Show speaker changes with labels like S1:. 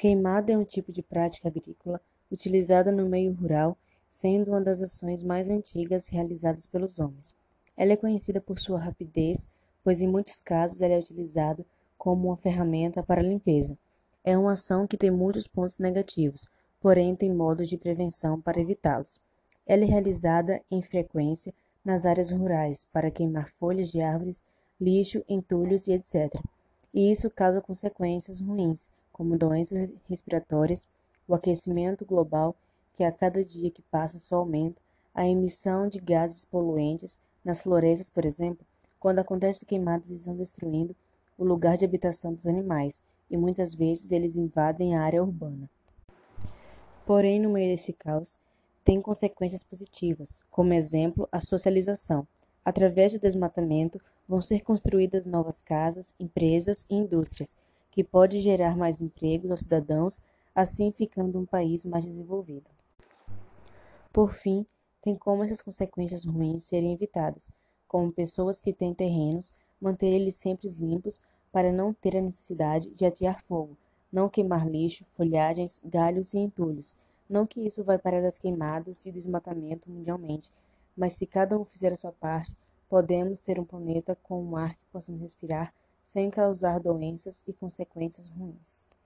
S1: Queimada é um tipo de prática agrícola utilizada no meio rural, sendo uma das ações mais antigas realizadas pelos homens. Ela é conhecida por sua rapidez, pois em muitos casos ela é utilizada como uma ferramenta para limpeza. É uma ação que tem muitos pontos negativos, porém tem modos de prevenção para evitá-los. Ela é realizada em frequência nas áreas rurais para queimar folhas de árvores, lixo, entulhos e etc. E isso causa consequências ruins, como doenças respiratórias, o aquecimento global, que a cada dia que passa só aumenta, a emissão de gases poluentes nas florestas, por exemplo, quando acontece queimadas estão destruindo o lugar de habitação dos animais e muitas vezes eles invadem a área urbana. Porém, no meio desse caos, tem consequências positivas, como exemplo, a socialização. Através do desmatamento, vão ser construídas novas casas, empresas e indústrias, que pode gerar mais empregos aos cidadãos, assim ficando um país mais desenvolvido. Por fim, tem como essas consequências ruins serem evitadas, como pessoas que têm terrenos, manter eles sempre limpos para não ter a necessidade de atear fogo, não queimar lixo, folhagens, galhos e entulhos. Não que isso vai parar as queimadas e desmatamento mundialmente, mas se cada um fizer a sua parte, podemos ter um planeta com um ar que possamos respirar sem causar doenças e consequências ruins.